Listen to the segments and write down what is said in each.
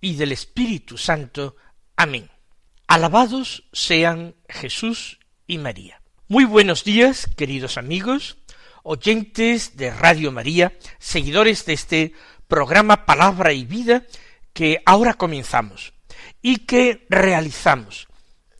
y del Espíritu Santo. Amén. Alabados sean Jesús y María. Muy buenos días, queridos amigos, oyentes de Radio María, seguidores de este programa Palabra y Vida que ahora comenzamos y que realizamos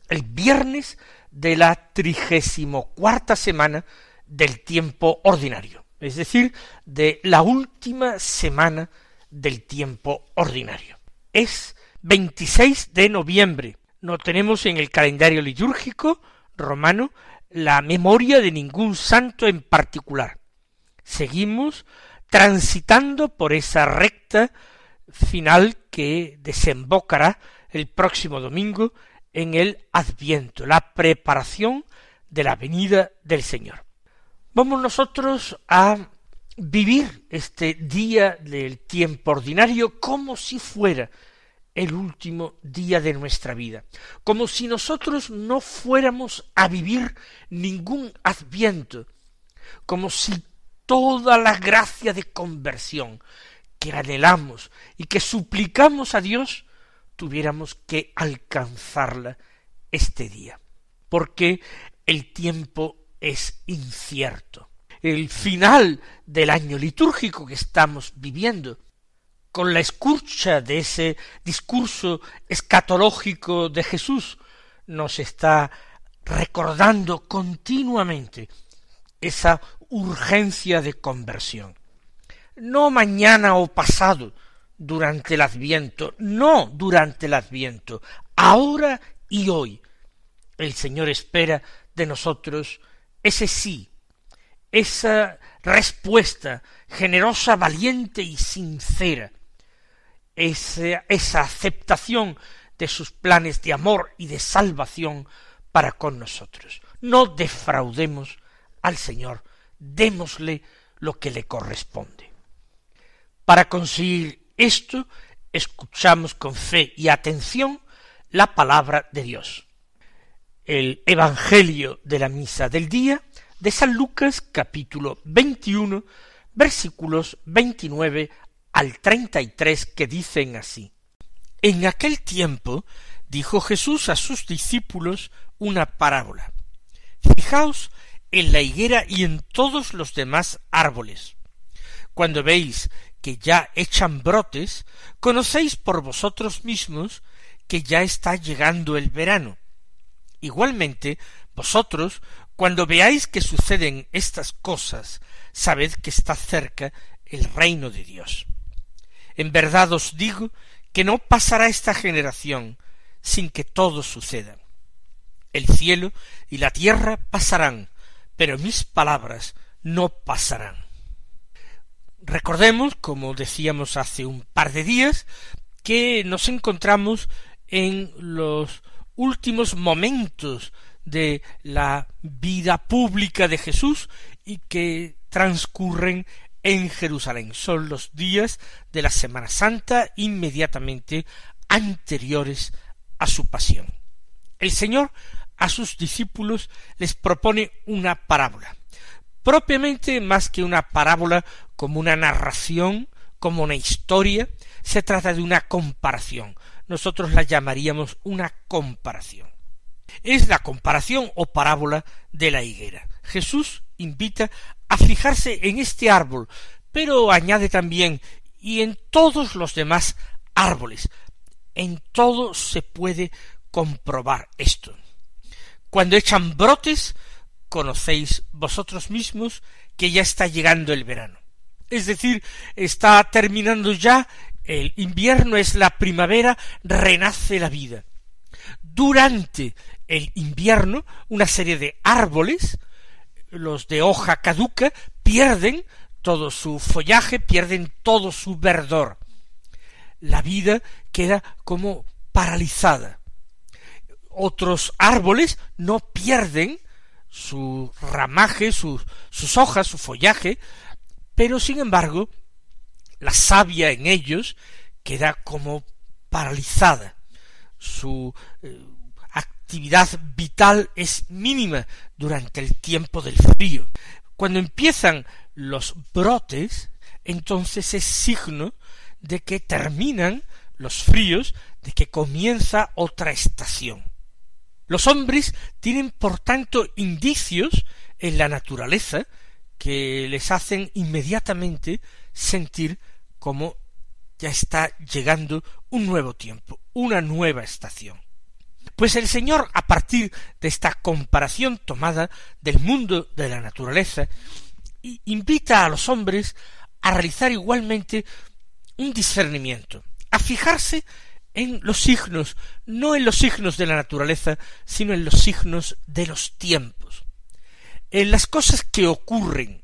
el viernes de la trigésimo cuarta semana del tiempo ordinario es decir, de la última semana del tiempo ordinario. Es 26 de noviembre. No tenemos en el calendario litúrgico romano la memoria de ningún santo en particular. Seguimos transitando por esa recta final que desembocará el próximo domingo en el Adviento, la preparación de la venida del Señor. Vamos nosotros a vivir este día del tiempo ordinario como si fuera el último día de nuestra vida, como si nosotros no fuéramos a vivir ningún adviento, como si toda la gracia de conversión que anhelamos y que suplicamos a Dios tuviéramos que alcanzarla este día, porque el tiempo es incierto. El final del año litúrgico que estamos viviendo, con la escucha de ese discurso escatológico de Jesús, nos está recordando continuamente esa urgencia de conversión. No mañana o pasado, durante el adviento, no durante el adviento, ahora y hoy. El Señor espera de nosotros ese sí, esa respuesta generosa, valiente y sincera, esa, esa aceptación de sus planes de amor y de salvación para con nosotros. No defraudemos al Señor, démosle lo que le corresponde. Para conseguir esto, escuchamos con fe y atención la palabra de Dios el Evangelio de la Misa del Día de San Lucas capítulo 21 versículos 29 al 33 que dicen así. En aquel tiempo dijo Jesús a sus discípulos una parábola. Fijaos en la higuera y en todos los demás árboles. Cuando veis que ya echan brotes, conocéis por vosotros mismos que ya está llegando el verano Igualmente, vosotros, cuando veáis que suceden estas cosas, sabed que está cerca el reino de Dios. En verdad os digo que no pasará esta generación sin que todo suceda. El cielo y la tierra pasarán, pero mis palabras no pasarán. Recordemos, como decíamos hace un par de días, que nos encontramos en los últimos momentos de la vida pública de Jesús y que transcurren en Jerusalén. Son los días de la Semana Santa inmediatamente anteriores a su pasión. El Señor a sus discípulos les propone una parábola, propiamente más que una parábola como una narración, como una historia, se trata de una comparación, nosotros la llamaríamos una comparación. Es la comparación o parábola de la higuera. Jesús invita a fijarse en este árbol, pero añade también y en todos los demás árboles. En todo se puede comprobar esto. Cuando echan brotes, conocéis vosotros mismos que ya está llegando el verano. Es decir, está terminando ya el invierno es la primavera, renace la vida. Durante el invierno, una serie de árboles, los de hoja caduca, pierden todo su follaje, pierden todo su verdor. La vida queda como paralizada. Otros árboles no pierden su ramaje, sus, sus hojas, su follaje, pero sin embargo la savia en ellos queda como paralizada. Su eh, actividad vital es mínima durante el tiempo del frío. Cuando empiezan los brotes, entonces es signo de que terminan los fríos, de que comienza otra estación. Los hombres tienen, por tanto, indicios en la naturaleza que les hacen inmediatamente sentir como ya está llegando un nuevo tiempo, una nueva estación. Pues el Señor, a partir de esta comparación tomada del mundo de la naturaleza, invita a los hombres a realizar igualmente un discernimiento, a fijarse en los signos, no en los signos de la naturaleza, sino en los signos de los tiempos, en las cosas que ocurren.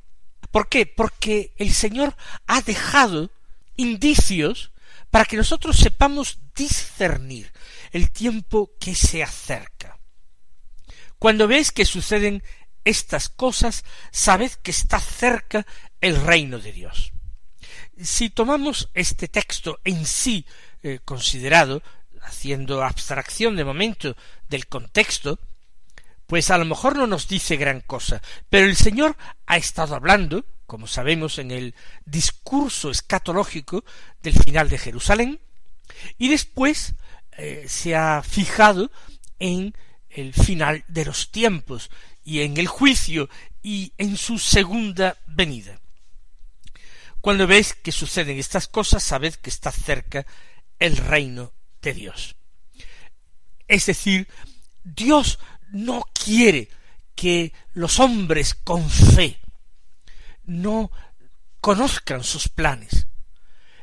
¿Por qué? Porque el Señor ha dejado indicios para que nosotros sepamos discernir el tiempo que se acerca. Cuando veis que suceden estas cosas, sabed que está cerca el reino de Dios. Si tomamos este texto en sí eh, considerado, haciendo abstracción de momento del contexto, pues a lo mejor no nos dice gran cosa, pero el Señor ha estado hablando, como sabemos, en el discurso escatológico del final de Jerusalén, y después eh, se ha fijado en el final de los tiempos y en el juicio y en su segunda venida. Cuando veis que suceden estas cosas, sabed que está cerca el reino de Dios. Es decir, Dios no quiere que los hombres con fe no conozcan sus planes.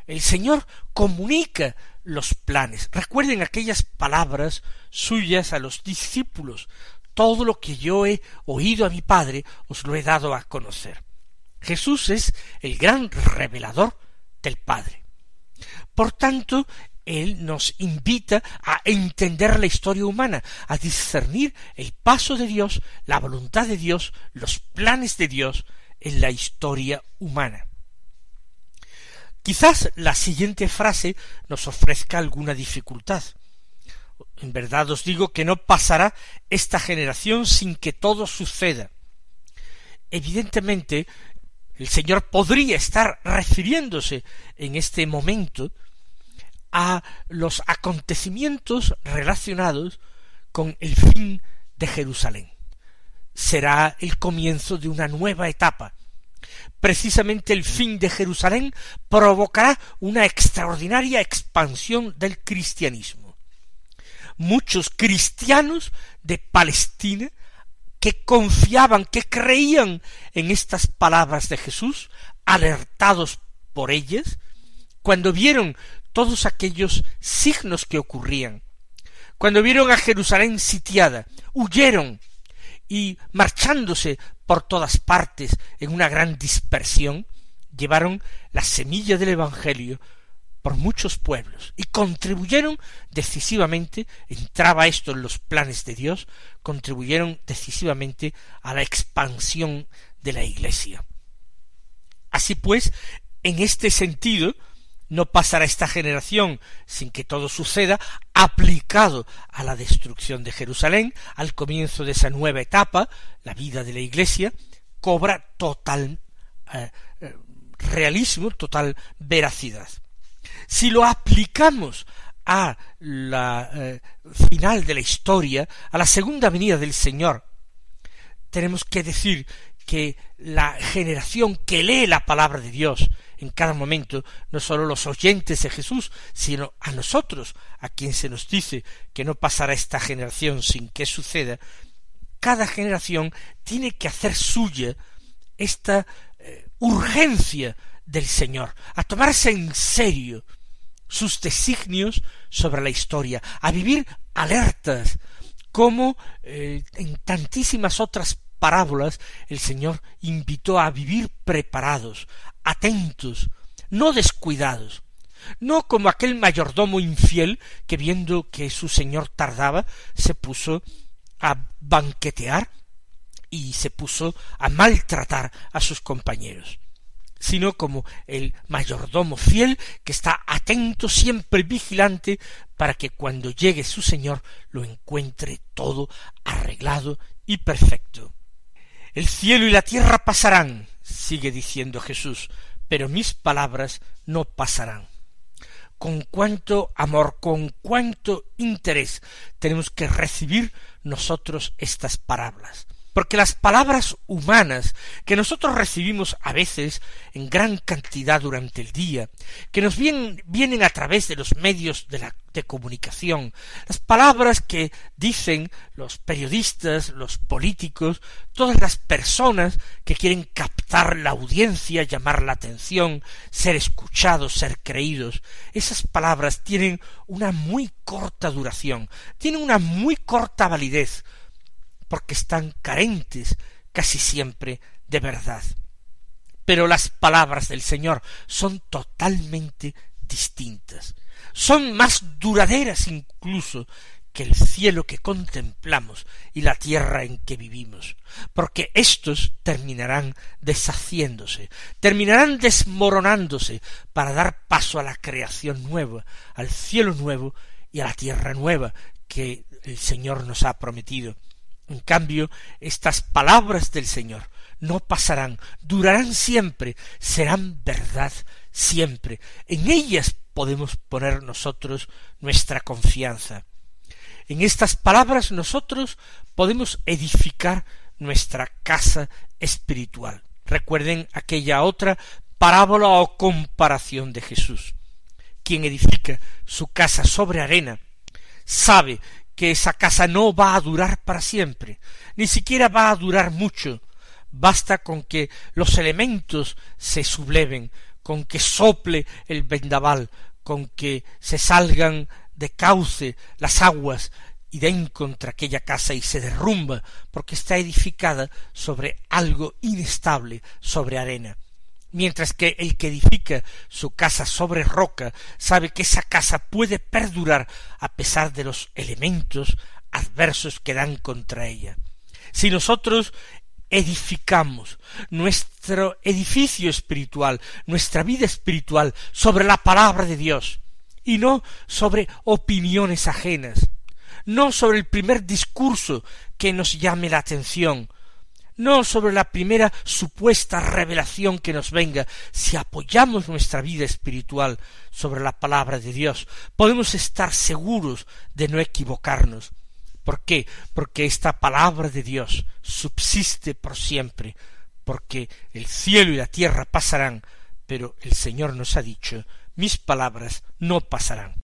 El Señor comunica los planes. Recuerden aquellas palabras suyas a los discípulos. Todo lo que yo he oído a mi Padre os lo he dado a conocer. Jesús es el gran revelador del Padre. Por tanto, Él nos invita a entender la historia humana, a discernir el paso de Dios, la voluntad de Dios, los planes de Dios en la historia humana. Quizás la siguiente frase nos ofrezca alguna dificultad. En verdad os digo que no pasará esta generación sin que todo suceda. Evidentemente, el Señor podría estar refiriéndose en este momento a los acontecimientos relacionados con el fin de Jerusalén. Será el comienzo de una nueva etapa. Precisamente el fin de Jerusalén provocará una extraordinaria expansión del cristianismo. Muchos cristianos de Palestina que confiaban, que creían en estas palabras de Jesús, alertados por ellas, cuando vieron todos aquellos signos que ocurrían, cuando vieron a Jerusalén sitiada, huyeron y marchándose por todas partes en una gran dispersión, llevaron la semilla del Evangelio por muchos pueblos y contribuyeron decisivamente, entraba esto en los planes de Dios, contribuyeron decisivamente a la expansión de la Iglesia. Así pues, en este sentido, no pasará esta generación sin que todo suceda aplicado a la destrucción de Jerusalén, al comienzo de esa nueva etapa, la vida de la Iglesia, cobra total eh, eh, realismo, total veracidad. Si lo aplicamos a la eh, final de la historia, a la segunda venida del Señor, tenemos que decir que la generación que lee la palabra de Dios en cada momento, no sólo los oyentes de Jesús, sino a nosotros, a quien se nos dice que no pasará esta generación sin que suceda, cada generación tiene que hacer suya esta eh, urgencia del Señor, a tomarse en serio sus designios sobre la historia, a vivir alertas, como eh, en tantísimas otras parábolas el Señor invitó a vivir preparados, atentos, no descuidados, no como aquel mayordomo infiel que viendo que su señor tardaba se puso a banquetear y se puso a maltratar a sus compañeros sino como el mayordomo fiel que está atento siempre vigilante para que cuando llegue su señor lo encuentre todo arreglado y perfecto. El cielo y la tierra pasarán, sigue diciendo Jesús, pero mis palabras no pasarán. Con cuánto amor, con cuánto interés tenemos que recibir nosotros estas palabras porque las palabras humanas que nosotros recibimos a veces en gran cantidad durante el día, que nos vienen, vienen a través de los medios de, la, de comunicación, las palabras que dicen los periodistas, los políticos, todas las personas que quieren captar la audiencia, llamar la atención, ser escuchados, ser creídos, esas palabras tienen una muy corta duración, tienen una muy corta validez, porque están carentes casi siempre de verdad. Pero las palabras del Señor son totalmente distintas, son más duraderas incluso que el cielo que contemplamos y la tierra en que vivimos, porque éstos terminarán deshaciéndose, terminarán desmoronándose para dar paso a la creación nueva, al cielo nuevo y a la tierra nueva que el Señor nos ha prometido. En cambio, estas palabras del Señor no pasarán, durarán siempre, serán verdad siempre. En ellas podemos poner nosotros nuestra confianza. En estas palabras nosotros podemos edificar nuestra casa espiritual. Recuerden aquella otra parábola o comparación de Jesús. Quien edifica su casa sobre arena sabe que esa casa no va a durar para siempre, ni siquiera va a durar mucho. Basta con que los elementos se subleven, con que sople el vendaval, con que se salgan de cauce las aguas y den contra aquella casa y se derrumba, porque está edificada sobre algo inestable, sobre arena mientras que el que edifica su casa sobre roca sabe que esa casa puede perdurar a pesar de los elementos adversos que dan contra ella. Si nosotros edificamos nuestro edificio espiritual, nuestra vida espiritual sobre la palabra de Dios, y no sobre opiniones ajenas, no sobre el primer discurso que nos llame la atención, no sobre la primera supuesta revelación que nos venga, si apoyamos nuestra vida espiritual sobre la palabra de Dios, podemos estar seguros de no equivocarnos. ¿Por qué? Porque esta palabra de Dios subsiste por siempre, porque el cielo y la tierra pasarán, pero el Señor nos ha dicho, mis palabras no pasarán.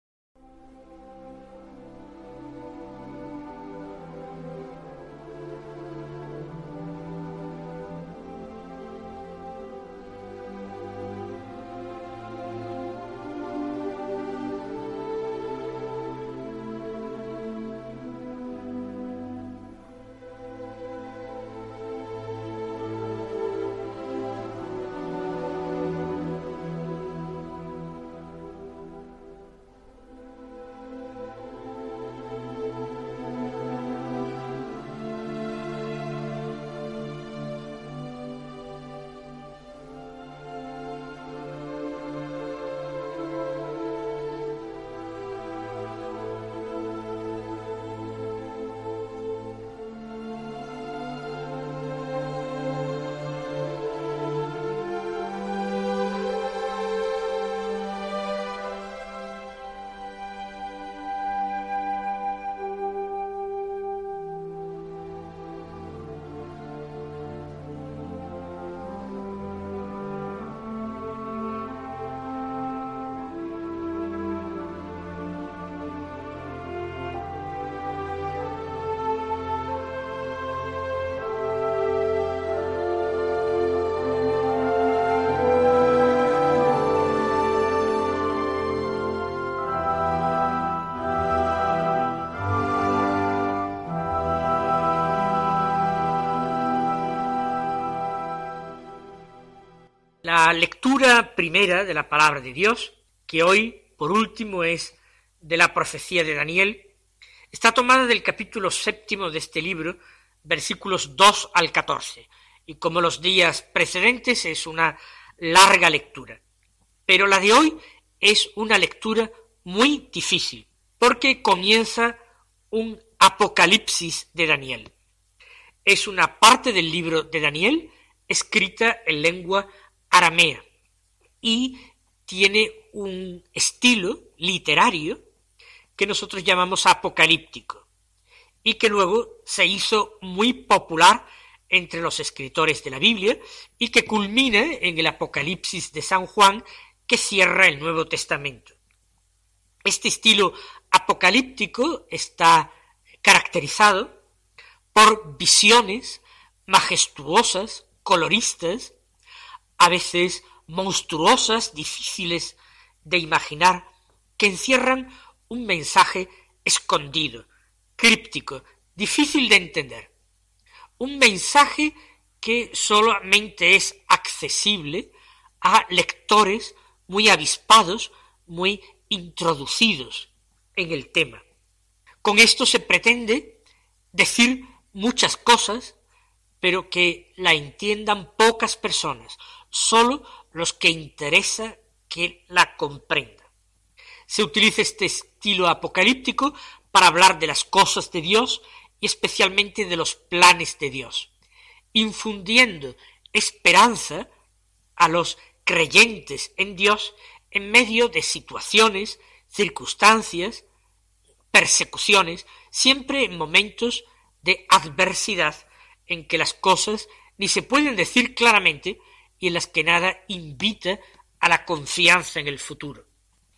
La lectura primera de la palabra de Dios que hoy, por último, es de la profecía de Daniel, está tomada del capítulo séptimo de este libro, versículos 2 al 14, y como los días precedentes es una larga lectura. Pero la de hoy es una lectura muy difícil, porque comienza un apocalipsis de Daniel. Es una parte del libro de Daniel escrita en lengua aramea y tiene un estilo literario que nosotros llamamos apocalíptico y que luego se hizo muy popular entre los escritores de la Biblia y que culmina en el Apocalipsis de San Juan que cierra el Nuevo Testamento. Este estilo apocalíptico está caracterizado por visiones majestuosas, coloristas, a veces monstruosas, difíciles de imaginar, que encierran un mensaje escondido, críptico, difícil de entender. Un mensaje que solamente es accesible a lectores muy avispados, muy introducidos en el tema. Con esto se pretende decir muchas cosas, pero que la entiendan pocas personas, sólo los que interesa que la comprendan. Se utiliza este estilo apocalíptico para hablar de las cosas de Dios y especialmente de los planes de Dios, infundiendo esperanza a los creyentes en Dios en medio de situaciones, circunstancias, persecuciones, siempre en momentos de adversidad en que las cosas ni se pueden decir claramente y en las que nada invita a la confianza en el futuro.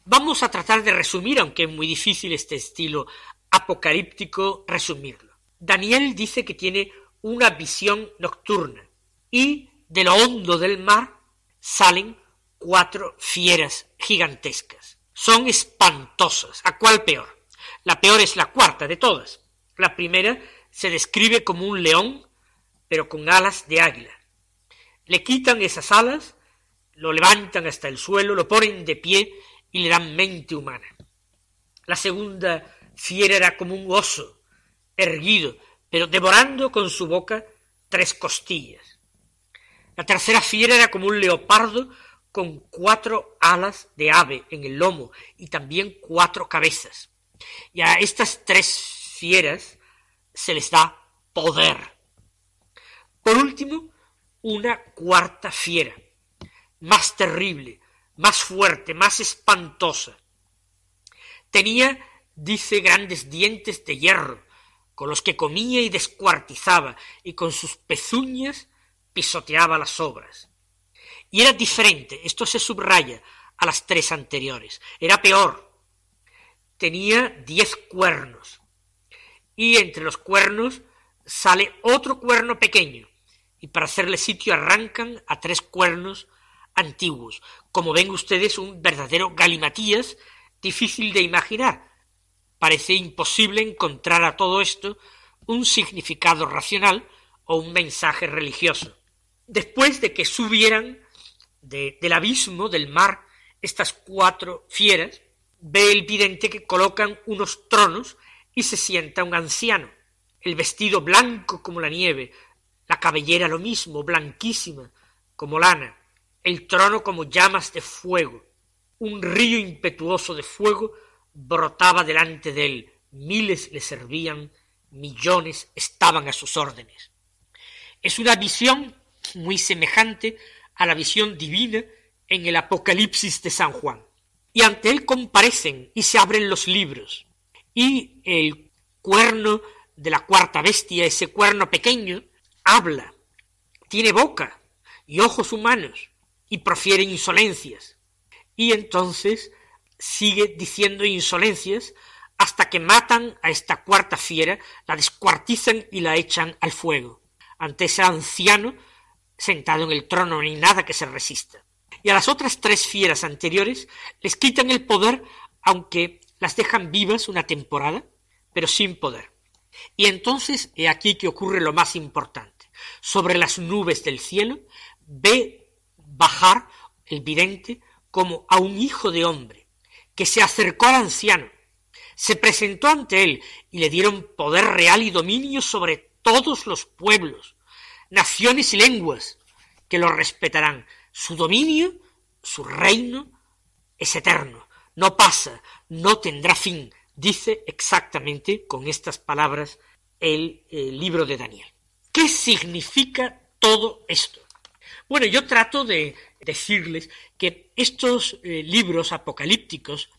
Vamos a tratar de resumir, aunque es muy difícil este estilo apocalíptico, resumirlo. Daniel dice que tiene una visión nocturna y de lo hondo del mar salen cuatro fieras gigantescas. Son espantosas. ¿A cuál peor? La peor es la cuarta de todas. La primera se describe como un león, pero con alas de águila. Le quitan esas alas, lo levantan hasta el suelo, lo ponen de pie y le dan mente humana. La segunda fiera era como un oso, erguido, pero devorando con su boca tres costillas. La tercera fiera era como un leopardo con cuatro alas de ave en el lomo y también cuatro cabezas. Y a estas tres fieras se les da poder. Por último, una cuarta fiera, más terrible, más fuerte, más espantosa. Tenía, dice, grandes dientes de hierro, con los que comía y descuartizaba, y con sus pezuñas pisoteaba las obras. Y era diferente, esto se subraya, a las tres anteriores. Era peor. Tenía diez cuernos, y entre los cuernos sale otro cuerno pequeño, y para hacerle sitio arrancan a tres cuernos antiguos. Como ven ustedes, un verdadero galimatías difícil de imaginar. Parece imposible encontrar a todo esto un significado racional o un mensaje religioso. Después de que subieran del abismo del mar estas cuatro fieras, ve el vidente que colocan unos tronos y se sienta un anciano, el vestido blanco como la nieve, la cabellera lo mismo, blanquísima como lana, el trono como llamas de fuego. Un río impetuoso de fuego brotaba delante de él. Miles le servían, millones estaban a sus órdenes. Es una visión muy semejante a la visión divina en el Apocalipsis de San Juan. Y ante él comparecen y se abren los libros. Y el cuerno de la cuarta bestia, ese cuerno pequeño, habla, tiene boca y ojos humanos, y profiere insolencias. Y entonces sigue diciendo insolencias hasta que matan a esta cuarta fiera, la descuartizan y la echan al fuego. Ante ese anciano sentado en el trono no hay nada que se resista. Y a las otras tres fieras anteriores les quitan el poder, aunque las dejan vivas una temporada, pero sin poder. Y entonces he aquí que ocurre lo más importante. Sobre las nubes del cielo ve bajar el vidente como a un hijo de hombre, que se acercó al anciano, se presentó ante él y le dieron poder real y dominio sobre todos los pueblos, naciones y lenguas, que lo respetarán. Su dominio, su reino, es eterno, no pasa, no tendrá fin, dice exactamente con estas palabras el, libro de Daniel. ¿Qué significa todo esto? Bueno, yo trato de decirles que estos eh, libros apocalípticos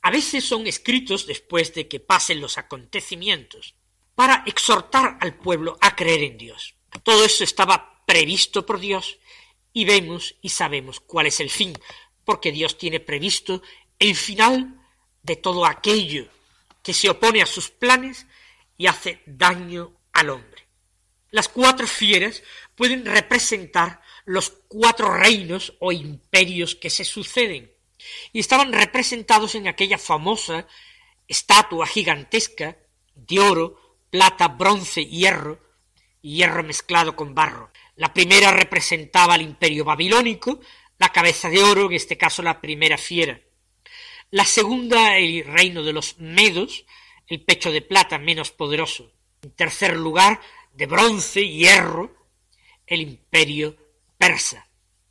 a veces son escritos después de que pasen los acontecimientos, para exhortar al pueblo a creer en Dios. Todo eso estaba previsto por Dios y vemos y sabemos cuál es el fin, porque Dios tiene previsto el final de todo aquello que se opone a sus planes y hace daño al hombre. Las cuatro fieras pueden representar los cuatro reinos o imperios que se suceden, y estaban representados en aquella famosa estatua gigantesca de oro, plata, bronce, hierro, y hierro mezclado con barro. La primera representaba al imperio babilónico, la cabeza de oro, en este caso la primera fiera. La segunda, el reino de los medos, el pecho de plata menos poderoso. En tercer lugar, de bronce y hierro, el imperio persa.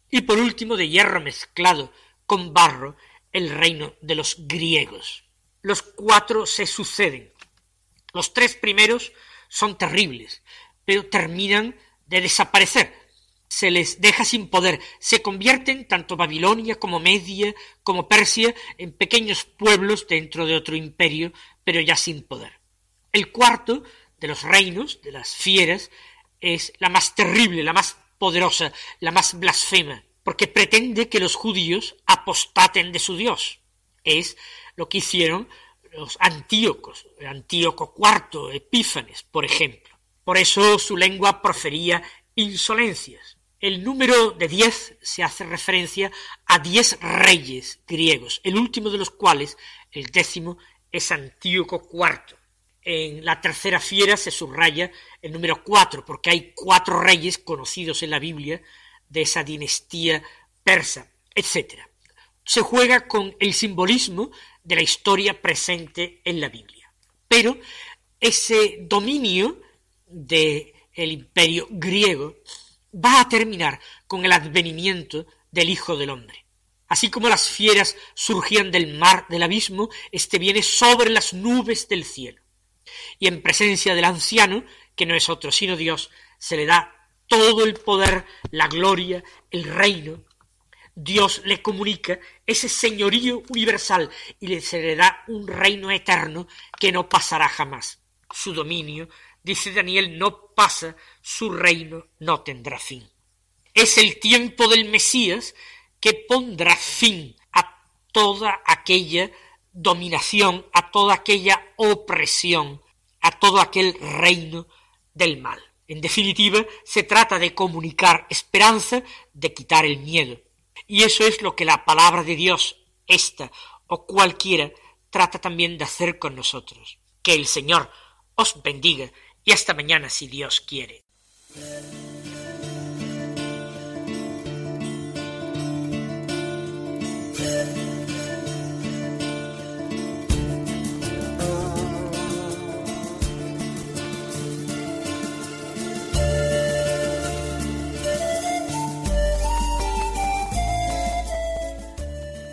Y por último, de hierro mezclado con barro, el reino de los griegos. Los cuatro se suceden. Los tres primeros son terribles, pero terminan de desaparecer. Se les deja sin poder, se convierten tanto Babilonia como Media como Persia en pequeños pueblos dentro de otro imperio, pero ya sin poder. El cuarto de los reinos, de las fieras, es la más terrible, la más poderosa, la más blasfema, porque pretende que los judíos apostaten de su Dios. Es lo que hicieron los antíocos, Antíoco IV, Epífanes, por ejemplo. Por eso su lengua profería insolencias. El número de diez se hace referencia a diez reyes griegos, el último de los cuales, el décimo, es Antíoco IV. En la tercera fiera se subraya el número cuatro, porque hay cuatro reyes conocidos en la Biblia de esa dinastía persa, etc. Se juega con el simbolismo de la historia presente en la Biblia. Pero ese dominio del el imperio griego va a terminar con el advenimiento del Hijo del Hombre. Así como las fieras surgían del mar del abismo, éste viene sobre las nubes del cielo. Y en presencia del anciano, que no es otro sino Dios, se le da todo el poder, la gloria, el reino. Dios le comunica ese señorío universal y le se le da un reino eterno que no pasará jamás. Su dominio, dice Daniel, no pasa, su reino no tendrá fin. Es el tiempo del Mesías que pondrá fin a toda aquella dominación, a toda aquella opresión, a todo aquel reino del mal. En definitiva, se trata de comunicar esperanza, de quitar el miedo. Y eso es lo que la palabra de Dios, esta o cualquiera, trata también de hacer con nosotros. Que el Señor os bendiga y hasta mañana si Dios quiere.